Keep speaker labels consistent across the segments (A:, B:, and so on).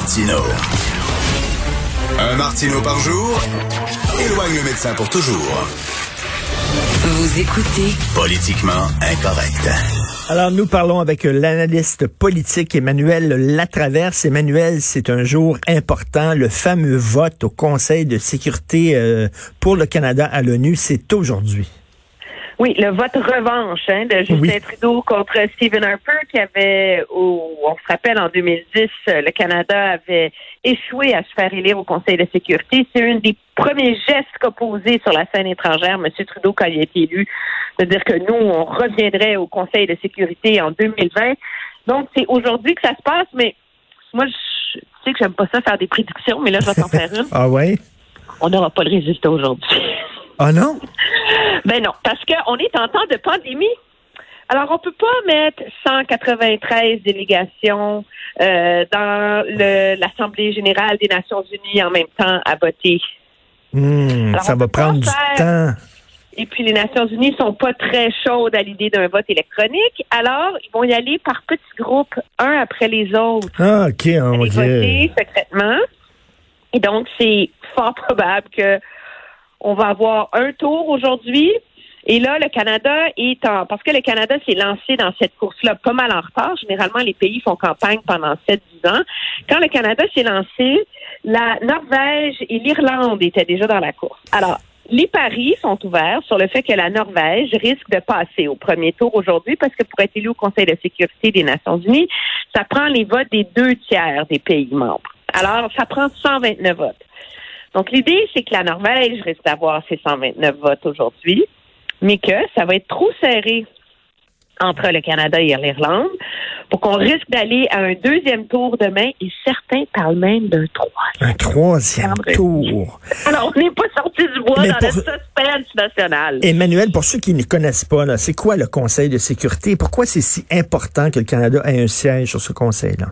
A: Martino. Un Martino par jour éloigne le médecin pour toujours.
B: Vous écoutez
A: Politiquement incorrect.
C: Alors, nous parlons avec l'analyste politique Emmanuel Latraverse. Emmanuel, c'est un jour important. Le fameux vote au Conseil de sécurité euh, pour le Canada à l'ONU, c'est aujourd'hui.
D: Oui, le vote revanche hein, de Justin Trudeau contre Stephen Harper, qui avait, au, on se rappelle, en 2010, le Canada avait échoué à se faire élire au Conseil de sécurité. C'est un des premiers gestes qu'a posé sur la scène étrangère M. Trudeau quand il a été élu, de dire que nous, on reviendrait au Conseil de sécurité en 2020. Donc, c'est aujourd'hui que ça se passe, mais moi, je sais que j'aime pas ça faire des prédictions, mais là, je vais t'en faire une.
C: ah ouais?
D: On n'aura pas le résultat aujourd'hui.
C: Ah non?
D: Ben non, parce qu'on est en temps de pandémie. Alors, on peut pas mettre 193 délégations euh, dans l'Assemblée générale des Nations unies en même temps à voter.
C: Hmm, ça va prendre du temps.
D: Et puis, les Nations unies sont pas très chaudes à l'idée d'un vote électronique. Alors, ils vont y aller par petits groupes, un après les autres.
C: Ah, OK. On
D: va voter secrètement. Et donc, c'est fort probable que on va avoir un tour aujourd'hui. Et là, le Canada est en... Parce que le Canada s'est lancé dans cette course-là pas mal en retard. Généralement, les pays font campagne pendant 7-10 ans. Quand le Canada s'est lancé, la Norvège et l'Irlande étaient déjà dans la course. Alors, les paris sont ouverts sur le fait que la Norvège risque de passer au premier tour aujourd'hui parce que pour être élu au Conseil de sécurité des Nations unies, ça prend les votes des deux tiers des pays membres. Alors, ça prend 129 votes. Donc, l'idée, c'est que la Norvège risque d'avoir ses 129 votes aujourd'hui, mais que ça va être trop serré entre le Canada et l'Irlande pour qu'on risque d'aller à un deuxième tour demain et certains parlent même d'un troisième.
C: Un troisième tour.
D: Alors, on n'est pas sorti du bois dans le suspense national.
C: Emmanuel, pour ceux qui ne connaissent pas, c'est quoi le Conseil de sécurité? Pourquoi c'est si important que le Canada ait un siège sur ce Conseil-là?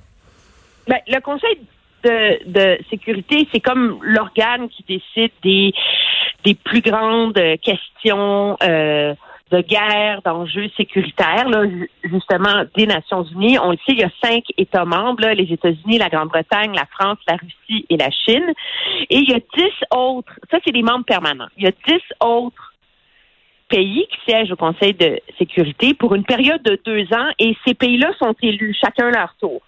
D: Ben, le Conseil de, sécurité, c'est comme l'organe qui décide des, des plus grandes questions euh, de guerre, d'enjeux sécuritaires, là, justement, des Nations Unies. On le sait, il y a cinq États membres, les États-Unis, la Grande-Bretagne, la France, la Russie et la Chine. Et il y a dix autres, ça c'est des membres permanents, il y a dix autres pays qui siègent au Conseil de sécurité pour une période de deux ans et ces pays-là sont élus chacun leur tour.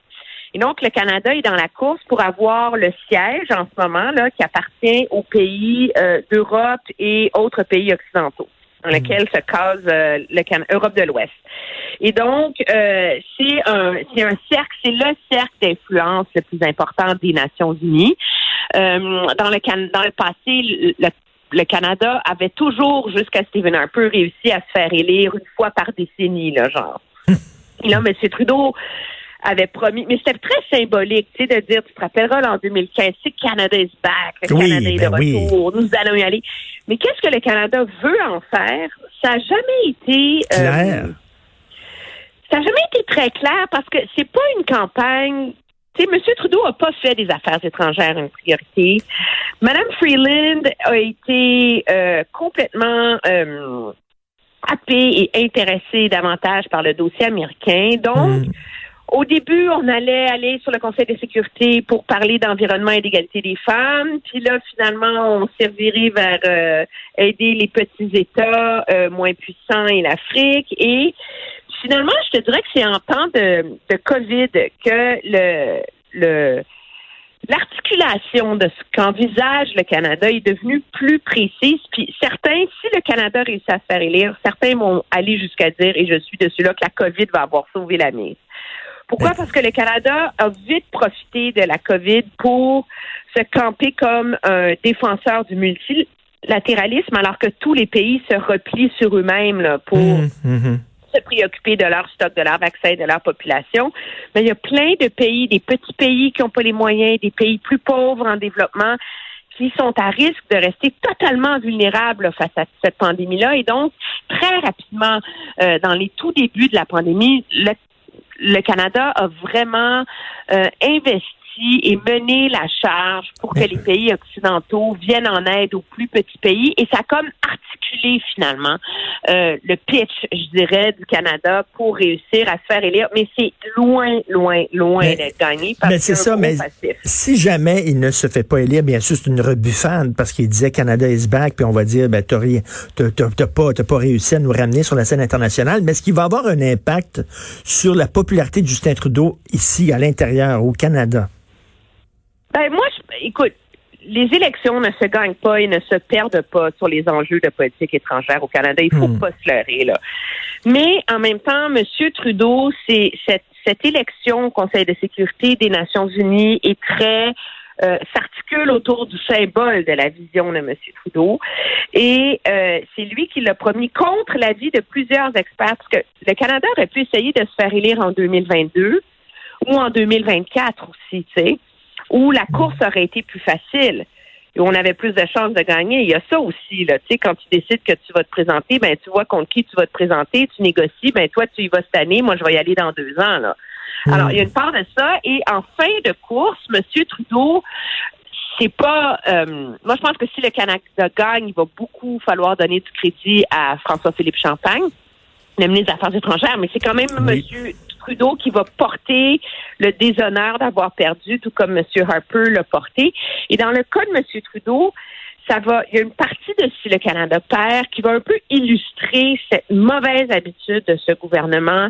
D: Et donc, le Canada est dans la course pour avoir le siège en ce moment là qui appartient aux pays euh, d'Europe et autres pays occidentaux dans lesquels se case euh, le Europe de l'Ouest. Et donc, euh, c'est un, c'est un cercle, c'est le cercle d'influence le plus important des Nations Unies. dans le dans le passé, le, le Canada avait toujours, jusqu'à Stephen Harper, réussi à se faire élire une fois par décennie, là, genre. Et là, M. Trudeau avait promis, mais c'était très symbolique, tu sais, de dire, tu te rappelleras, en 2015, c'est Canada is back, le Canada est de ben retour, nous allons y aller. Mais qu'est-ce que le Canada veut en faire? Ça n'a jamais été...
C: Euh,
D: ça n'a jamais été très clair parce que c'est pas une campagne tu sais, M. Trudeau n'a pas fait des affaires étrangères une priorité. Mme Freeland a été euh, complètement euh, happée et intéressée davantage par le dossier américain. Donc, hmm. Au début, on allait aller sur le Conseil de sécurité pour parler d'environnement et d'égalité des femmes. Puis là, finalement, on servirait vers euh, aider les petits États euh, moins puissants et l'Afrique. Et finalement, je te dirais que c'est en temps de, de COVID que le, le l'articulation de ce qu'envisage le Canada est devenue plus précise. Puis certains, si le Canada réussit à se faire élire, certains vont aller jusqu'à dire, et je suis de ceux-là, que la COVID va avoir sauvé la mise. Pourquoi? Parce que le Canada a vite profité de la COVID pour se camper comme un défenseur du multilatéralisme, alors que tous les pays se replient sur eux-mêmes pour mmh, mmh. se préoccuper de leur stock, de leur vaccin, de leur population. Mais il y a plein de pays, des petits pays qui n'ont pas les moyens, des pays plus pauvres en développement, qui sont à risque de rester totalement vulnérables face à cette pandémie-là. Et donc, très rapidement, euh, dans les tout débuts de la pandémie, le le Canada a vraiment euh, investi et mener la charge pour que les pays occidentaux viennent en aide aux plus petits pays. Et ça a comme articulé finalement euh, le pitch, je dirais, du Canada pour réussir à se faire élire. Mais c'est loin, loin, loin d'être gagné.
C: mais c'est ça, mais si jamais il ne se fait pas élire, bien sûr, c'est une rebuffade parce qu'il disait Canada is back, puis on va dire, ben, t'as pas, pas réussi à nous ramener sur la scène internationale. Mais est-ce qu'il va avoir un impact sur la popularité de Justin Trudeau ici, à l'intérieur, au Canada?
D: Ben, moi, je, écoute, les élections ne se gagnent pas et ne se perdent pas sur les enjeux de politique étrangère au Canada. Il faut hmm. pas se leurrer, là. Mais en même temps, M. Trudeau, c'est cette, cette élection au Conseil de sécurité des Nations Unies est très euh, s'articule autour du symbole de la vision de M. Trudeau. Et euh, c'est lui qui l'a promis contre l'avis de plusieurs experts, parce que le Canada aurait pu essayer de se faire élire en 2022 ou en 2024 aussi, tu sais, où la course aurait été plus facile et on avait plus de chances de gagner. Il y a ça aussi, là. Tu sais, quand tu décides que tu vas te présenter, ben tu vois contre qui tu vas te présenter, tu négocies, ben toi, tu y vas cette année, moi je vais y aller dans deux ans, là. Hmm. Alors, il y a une part de ça. Et en fin de course, M. Trudeau, c'est pas. Euh, moi, je pense que si le Canada gagne, il va beaucoup falloir donner du crédit à François-Philippe Champagne, le ministre des Affaires étrangères, mais c'est quand même M. Trudeau qui va porter le déshonneur d'avoir perdu, tout comme M. Harper l'a porté. Et dans le cas de M. Trudeau, ça va, il y a une partie de si le Canada perd qui va un peu illustrer cette mauvaise habitude de ce gouvernement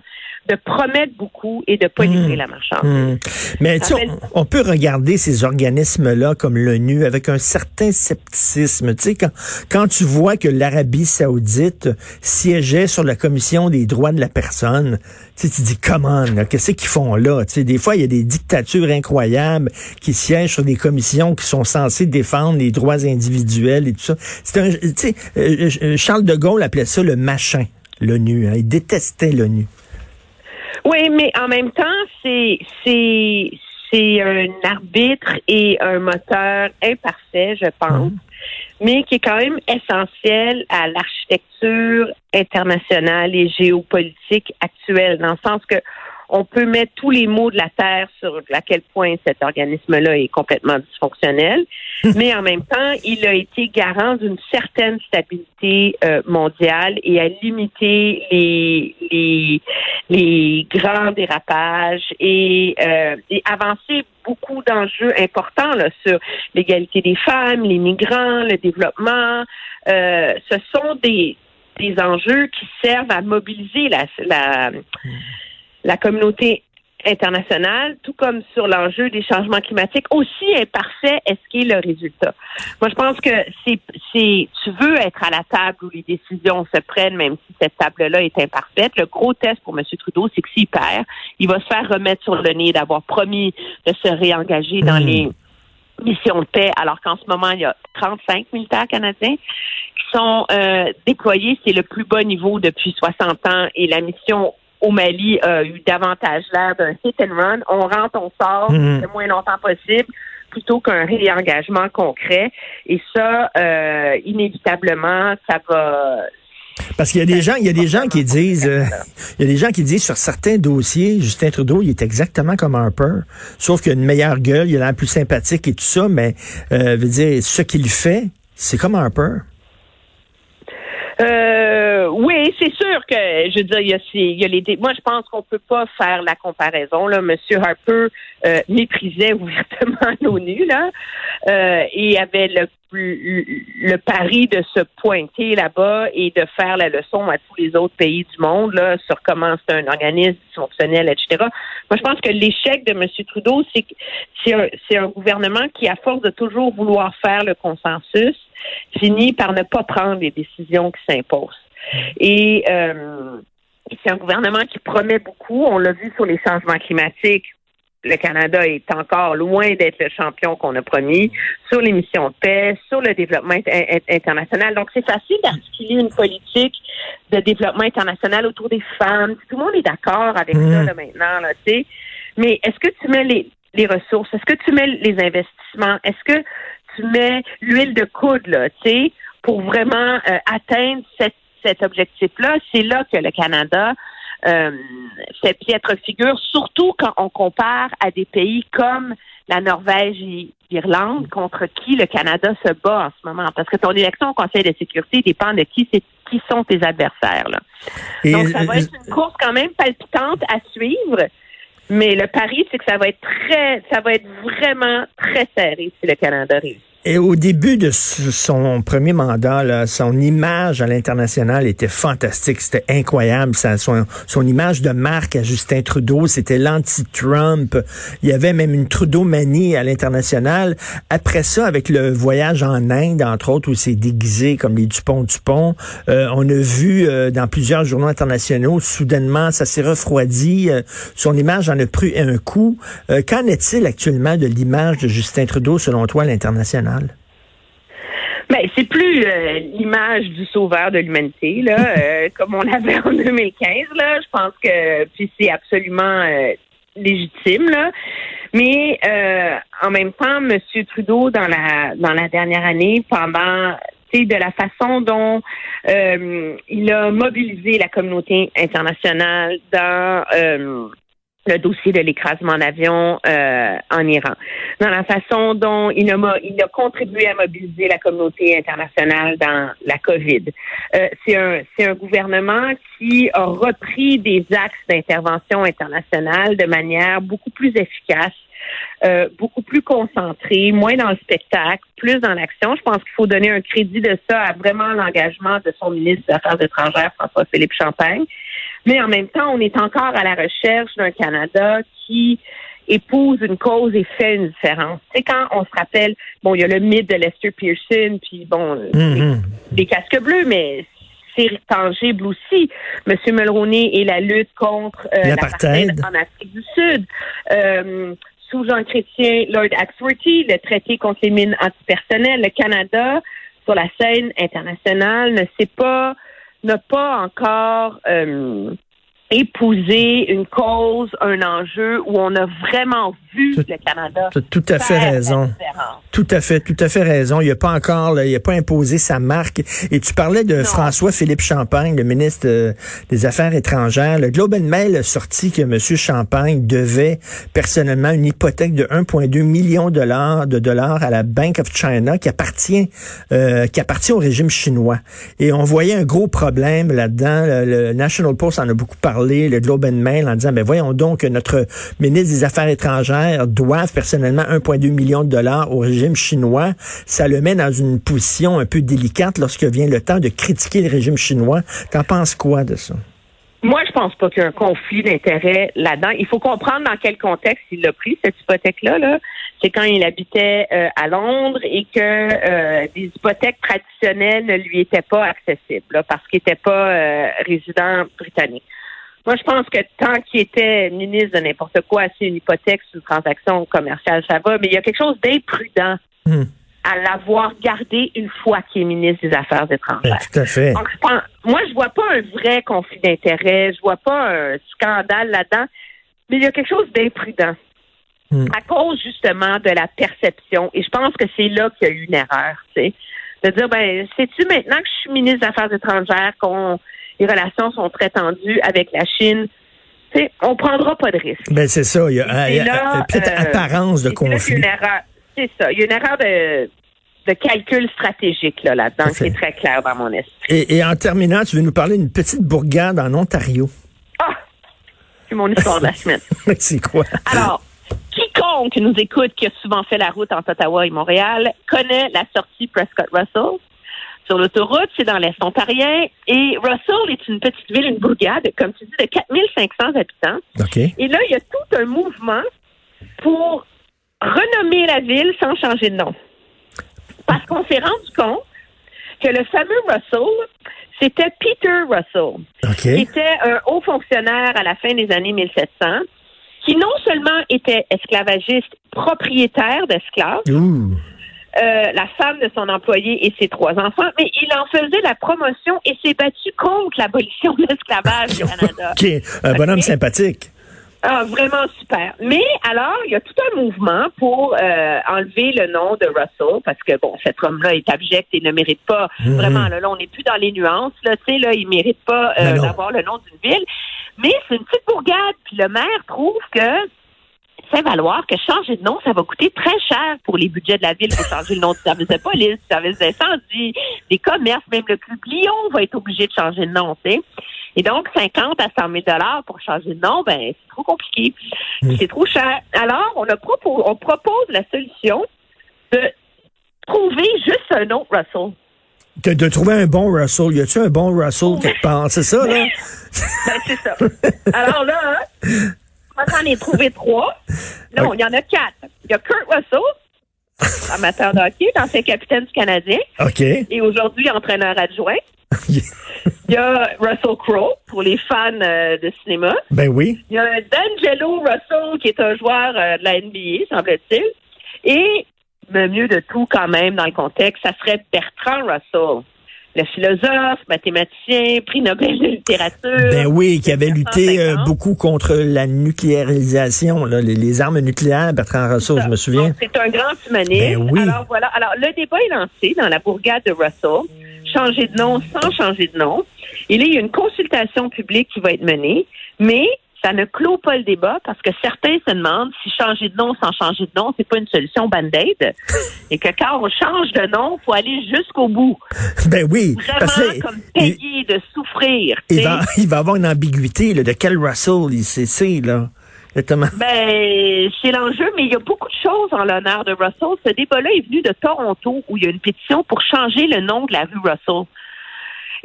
D: de promettre beaucoup et de pas livrer hmm. la marchandise. Hmm.
C: Mais tu on, peut regarder ces organismes-là comme l'ONU avec un certain scepticisme. Tu sais, quand, quand tu vois que l'Arabie saoudite siégeait sur la commission des droits de la personne, tu, sais, tu dis, comment, qu'est-ce qu'ils font là? Tu sais, des fois, il y a des dictatures incroyables qui siègent sur des commissions qui sont censées défendre les droits individuels et tout ça. C'est un, tu sais, euh, euh, Charles de Gaulle appelait ça le machin, l'ONU. Hein. Il détestait l'ONU.
D: Oui, mais en même temps, c'est c'est c'est un arbitre et un moteur imparfait, je pense, mhm. mais qui est quand même essentiel à l'architecture internationale et géopolitique actuelle, dans le sens que on peut mettre tous les mots de la Terre sur à quel point cet organisme-là est complètement dysfonctionnel, mais en même temps, il a été garant d'une certaine stabilité euh, mondiale et a limité les, les, les grands dérapages et, euh, et avancé beaucoup d'enjeux importants là, sur l'égalité des femmes, les migrants, le développement. Euh, ce sont des, des enjeux qui servent à mobiliser la, la la communauté internationale, tout comme sur l'enjeu des changements climatiques, aussi imparfait est-ce qui est le résultat. Moi, je pense que c'est, c'est, tu veux être à la table où les décisions se prennent, même si cette table-là est imparfaite. Le gros test pour M. Trudeau, c'est que s'il perd, il va se faire remettre sur le nez d'avoir promis de se réengager dans hmm. les missions de paix, alors qu'en ce moment, il y a 35 militaires canadiens qui sont euh, déployés. C'est le plus bas niveau depuis 60 ans et la mission au Mali a eu davantage l'air d'un hit and run. On rentre, on sort mhm. le moins longtemps possible plutôt qu'un réengagement concret. Et ça, euh, inévitablement, ça va.
C: Parce qu'il y a des gens, il y a des gens qui disent, euh, il y a des gens qui disent sur certains dossiers, Justin Trudeau, il est exactement comme Harper, sauf qu'il a une meilleure gueule, il a l'air plus sympathique et tout ça, mais euh, veut dire ce qu'il fait, c'est comme Harper.
D: Euh, oui, c'est sûr que, je veux dire, il y a, il y a les. Moi, je pense qu'on peut pas faire la comparaison. Là, Monsieur Harper euh, méprisait ouvertement l'ONU là, euh, et avait le, le, pari de se pointer là-bas et de faire la leçon à tous les autres pays du monde là sur comment c'est un organisme dysfonctionnel, etc. Moi, je pense que l'échec de Monsieur Trudeau, c'est c'est un, c'est un gouvernement qui, à force de toujours vouloir faire le consensus, finit par ne pas prendre les décisions qui s'imposent. Et euh, c'est un gouvernement qui promet beaucoup. On l'a vu sur les changements climatiques. Le Canada est encore loin d'être le champion qu'on a promis sur les missions de paix, sur le développement international. Donc, c'est facile d'articuler une politique de développement international autour des femmes. Tout le monde est d'accord avec ça mmh. là, maintenant, là, tu sais. Mais est-ce que tu mets les, les ressources? Est-ce que tu mets les investissements? Est-ce que tu mets l'huile de coude, là, tu sais, pour vraiment euh, atteindre cet objectif-là. C'est là que le Canada euh, fait piètre figure, surtout quand on compare à des pays comme la Norvège et l'Irlande, contre qui le Canada se bat en ce moment. Parce que ton élection au Conseil de sécurité dépend de qui c'est qui sont tes adversaires. Là. Donc, ça va être une course quand même palpitante à suivre. Mais le pari, c'est que ça va être très, ça va être vraiment très serré si le Canada réussit.
C: Et au début de son premier mandat, là, son image à l'international était fantastique, c'était incroyable. Son, image de marque à Justin Trudeau, c'était l'anti-Trump. Il y avait même une Trudeau-manie à l'international. Après ça, avec le voyage en Inde, entre autres, où c'est déguisé comme les Dupont-Dupont, euh, on a vu euh, dans plusieurs journaux internationaux, soudainement, ça s'est refroidi. Euh, son image en a pris un coup. Qu'en est-il actuellement de l'image de Justin Trudeau, selon toi, à l'international?
D: Ben, c'est plus euh, l'image du sauveur de l'humanité, là, euh, comme on l'avait en 2015, là. Je pense que puis c'est absolument euh, légitime, là. Mais en même temps, M. Trudeau, dans la dans la dernière année, pendant de la façon dont il a mobilisé la communauté internationale dans le dossier de l'écrasement d'avion euh, en Iran, dans la façon dont il a, il a contribué à mobiliser la communauté internationale dans la COVID. Euh, c'est un, un gouvernement qui a repris des axes d'intervention internationale de manière beaucoup plus efficace. Euh, beaucoup plus concentré, moins dans le spectacle, plus dans l'action. Je pense qu'il faut donner un crédit de ça à vraiment l'engagement de son ministre des Affaires étrangères, François-Philippe Champagne. Mais en même temps, on est encore à la recherche d'un Canada qui épouse une cause et fait une différence. C'est quand on se rappelle, bon, il y a le mythe de Lester Pearson, puis bon, mm les, casques bleus, mais c'est tangible aussi. Monsieur Mulroney et la lutte contre euh, l'apartheid en Afrique du Sud. Euh, sous Jean Chrétien, Lord Axworthy, le traité contre les mines antipersonnelles, le Canada, sur la scène internationale, ne sait pas n'a pas encore euh, épousé une cause, un enjeu où on a vraiment vu le Canada.
C: Tu as tout à fait raison. Tout à fait, tout à fait raison. Il n'a pas encore, il n'a pas imposé sa marque. Et tu parlais de François-Philippe Champagne, le ministre euh, des Affaires étrangères. Le Globe and Mail a sorti que M. Champagne devait personnellement une hypothèque de 1,2 million de dollars, de dollars à la Bank of China qui appartient, euh, qui appartient au régime chinois. Et on voyait un gros problème là-dedans. Le, National Post en a beaucoup parlé, le Globe and Mail en disant, ben voyons donc que notre ministre des Affaires étrangères doivent personnellement 1,2 million de dollars au régime chinois, ça le met dans une position un peu délicate lorsque vient le temps de critiquer le régime chinois. T'en penses quoi de ça?
D: Moi, je pense pas qu'il y ait un conflit d'intérêts là-dedans. Il faut comprendre dans quel contexte il a pris cette hypothèque-là. -là, c'est quand il habitait euh, à Londres et que euh, des hypothèques traditionnelles ne lui étaient pas accessibles parce qu'il n'était pas euh, résident britannique. Moi, je pense que tant qu'il était ministre de n'importe quoi, c'est une hypothèque sur une transaction commerciale, ça va, mais il y a quelque chose d'imprudent hmm. à l'avoir gardé une fois qu'il est ministre des Affaires étrangères. Ben,
C: tout à fait.
D: Donc, je moi, je vois pas un vrai conflit d'intérêts, je vois pas un scandale là-dedans, mais il y a quelque chose d'imprudent. Hmm. À cause justement de la perception. Et je pense que c'est là qu'il y a eu une erreur, tu sais. De dire, ben, sais-tu maintenant que je suis ministre des Affaires étrangères qu'on les relations sont très tendues avec la Chine. sais, on prendra pas de risque.
C: Ben c'est ça, il y a, une petite euh, apparence de conflit.
D: C'est ça, il y a une erreur de, de calcul stratégique là, là-dedans qui est très clair dans mon esprit.
C: Et, en terminant, tu veux nous parler d'une petite bourgade en Ontario?
D: Ah! C'est mon histoire de la semaine.
C: c'est quoi?
D: Alors, quiconque nous écoute qui a souvent fait la route entre Ottawa et Montréal connaît la sortie Prescott-Russell sur l'autoroute, c'est dans l'Est ontarien. Et Russell est une petite ville, une bourgade, comme tu dis, de 4500 habitants. Et là, il y a tout un mouvement pour renommer la ville sans changer de nom. Parce qu'on s'est rendu compte que le fameux Russell, c'était Peter Russell, qui était un haut fonctionnaire à la fin des années 1700, qui non seulement était esclavagiste, propriétaire d'esclaves, euh, la femme de son employé et ses trois enfants, mais il en faisait la promotion et s'est battu contre l'abolition de l'esclavage au Canada.
C: OK, un bonhomme sympathique.
D: Ah, vraiment super. Mais alors, il y a tout un mouvement pour euh, enlever le nom de Russell parce que bon, cet homme-là est abject et ne mérite pas mhm. vraiment. Là, on n'est plus dans les nuances. Là, tu sais, là, il mérite pas euh, d'avoir le nom d'une ville. Mais c'est une petite bourgade. Puis le maire trouve que fait valoir que changer de nom, ça va coûter très cher pour les budgets de la ville pour changer le nom du service de police, du service d'incendie, des commerces, même le club Lyon va être obligé de changer de nom, tu sais. Et donc, 50 à 100 000 dollars pour changer de nom, ben, c'est trop compliqué. C'est trop cher. Alors, on, a propos, on propose la solution de trouver juste un nom, Russell.
C: De, de trouver un bon Russell. Y a-tu un bon Russell quelque part? C'est ça, là?
D: ben, c'est ça. Alors là, moi, j'en ai trouvé trois. Non, il y en a quatre. Il y a Kurt Russell, amateur de hockey, ancien capitaine du Canadien.
C: OK.
D: Et aujourd'hui, entraîneur adjoint. Il y a Russell Crowe pour les fans euh, de cinéma.
C: Ben oui.
D: Il y a D'Angelo Russell qui est un joueur euh, de la NBA, semble-t-il. Et le mieux de tout quand même dans le contexte, ça serait Bertrand Russell. Le philosophe, mathématicien, prix Nobel de littérature.
C: Ben oui, qui avait lutté euh, beaucoup contre la nucléarisation, là, les, armes nucléaires, Bertrand Russell, je me souviens.
D: C'est un grand humaniste.
C: Ben oui.
D: Alors voilà. Alors le débat est lancé dans la bourgade de Russell changer de nom sans changer de nom. Et là, il y a une consultation publique qui va être menée, mais ça ne clôt pas le débat parce que certains se demandent si changer de nom sans changer de nom, c'est pas une solution band-aid. Et que quand on change de nom, faut aller jusqu'au bout.
C: Ben oui.
D: Vraiment comme payer de souffrir.
C: Il va, il va avoir une ambiguïté là, de quel Russell il c'est, là.
D: Ben, c'est l'enjeu, mais il y a beaucoup de choses en l'honneur de Russell. Ce débat-là est venu de Toronto, où il y a une pétition pour changer le nom de la rue Russell.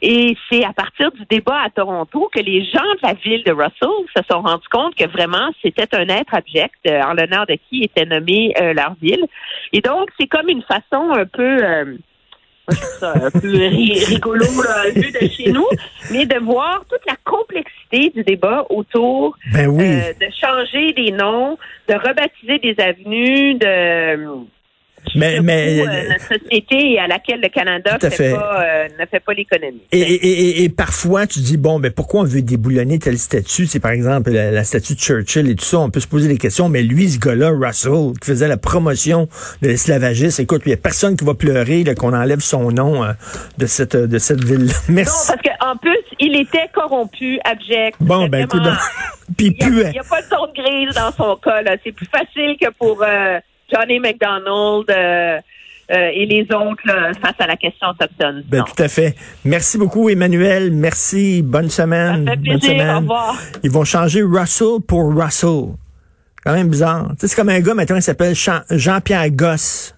D: Et c'est à partir du débat à Toronto que les gens de la ville de Russell se sont rendus compte que vraiment c'était un être abject euh, en l'honneur de qui était nommé euh, leur ville. Et donc c'est comme une façon un peu euh, ça, un peu rigolo vu de chez nous, mais de voir toute la complexité du débat autour
C: ben
D: de changer des noms, de rebaptiser des avenues, de
C: mais, mais
D: euh, notre société à laquelle le Canada fait pas, euh, ne fait pas l'économie.
C: Et, et, et, parfois, tu dis, bon, mais pourquoi on veut déboulonner tel statut? C'est par exemple la, statue de Churchill et tout ça. On peut se poser des questions, mais lui, ce gars-là, Russell, qui faisait la promotion de l'esclavagisme, écoute, il n'y a personne qui va pleurer qu'on enlève son nom euh, de cette, de cette ville
D: Merci. Non, parce qu'en plus, il était corrompu, abject.
C: Bon, ben écoute,
D: puis il n'y a, a, pas de zone grise dans son cas. C'est plus facile que pour... Johnny McDonald euh, euh, et les autres face à la question autochtone.
C: Ben, tout à fait. Merci beaucoup, Emmanuel. Merci. Bonne semaine.
D: Ça fait plaisir.
C: Bonne semaine.
D: Au revoir.
C: Ils vont changer Russell pour Russell. Quand même bizarre. c'est comme un gars, maintenant, il s'appelle Jean-Pierre Goss.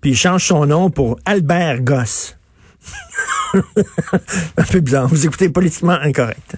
C: Puis il change son nom pour Albert Goss. un peu bizarre. Vous écoutez Politiquement Incorrect.